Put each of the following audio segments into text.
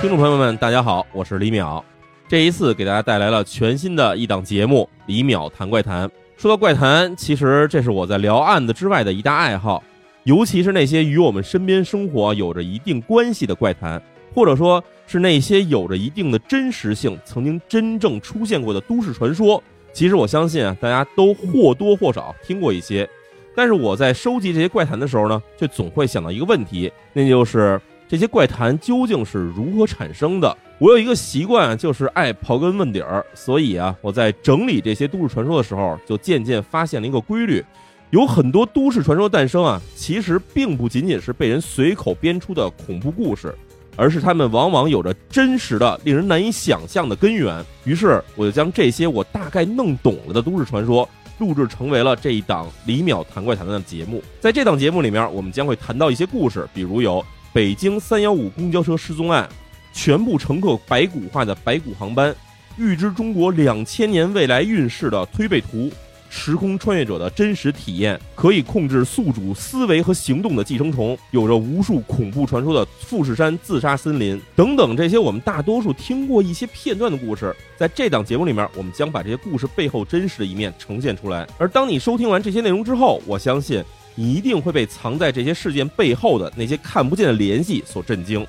听众朋友们，大家好，我是李淼。这一次给大家带来了全新的一档节目《李淼谈怪谈》。说到怪谈，其实这是我在聊案子之外的一大爱好，尤其是那些与我们身边生活有着一定关系的怪谈，或者说是那些有着一定的真实性、曾经真正出现过的都市传说。其实我相信啊，大家都或多或少听过一些。但是我在收集这些怪谈的时候呢，却总会想到一个问题，那就是这些怪谈究竟是如何产生的？我有一个习惯，就是爱刨根问底儿，所以啊，我在整理这些都市传说的时候，就渐渐发现了一个规律：有很多都市传说诞生啊，其实并不仅仅是被人随口编出的恐怖故事，而是他们往往有着真实的、令人难以想象的根源。于是，我就将这些我大概弄懂了的都市传说。录制成为了这一档李淼谈怪谈的节目。在这档节目里面，我们将会谈到一些故事，比如有北京三幺五公交车失踪案，全部乘客白骨化的白骨航班，预知中国两千年未来运势的推背图。时空穿越者的真实体验，可以控制宿主思维和行动的寄生虫，有着无数恐怖传说的富士山自杀森林等等，这些我们大多数听过一些片段的故事，在这档节目里面，我们将把这些故事背后真实的一面呈现出来。而当你收听完这些内容之后，我相信你一定会被藏在这些事件背后的那些看不见的联系所震惊。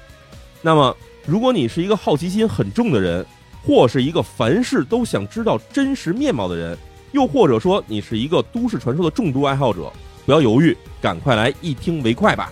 那么，如果你是一个好奇心很重的人，或是一个凡事都想知道真实面貌的人，又或者说，你是一个都市传说的重度爱好者，不要犹豫，赶快来一听为快吧！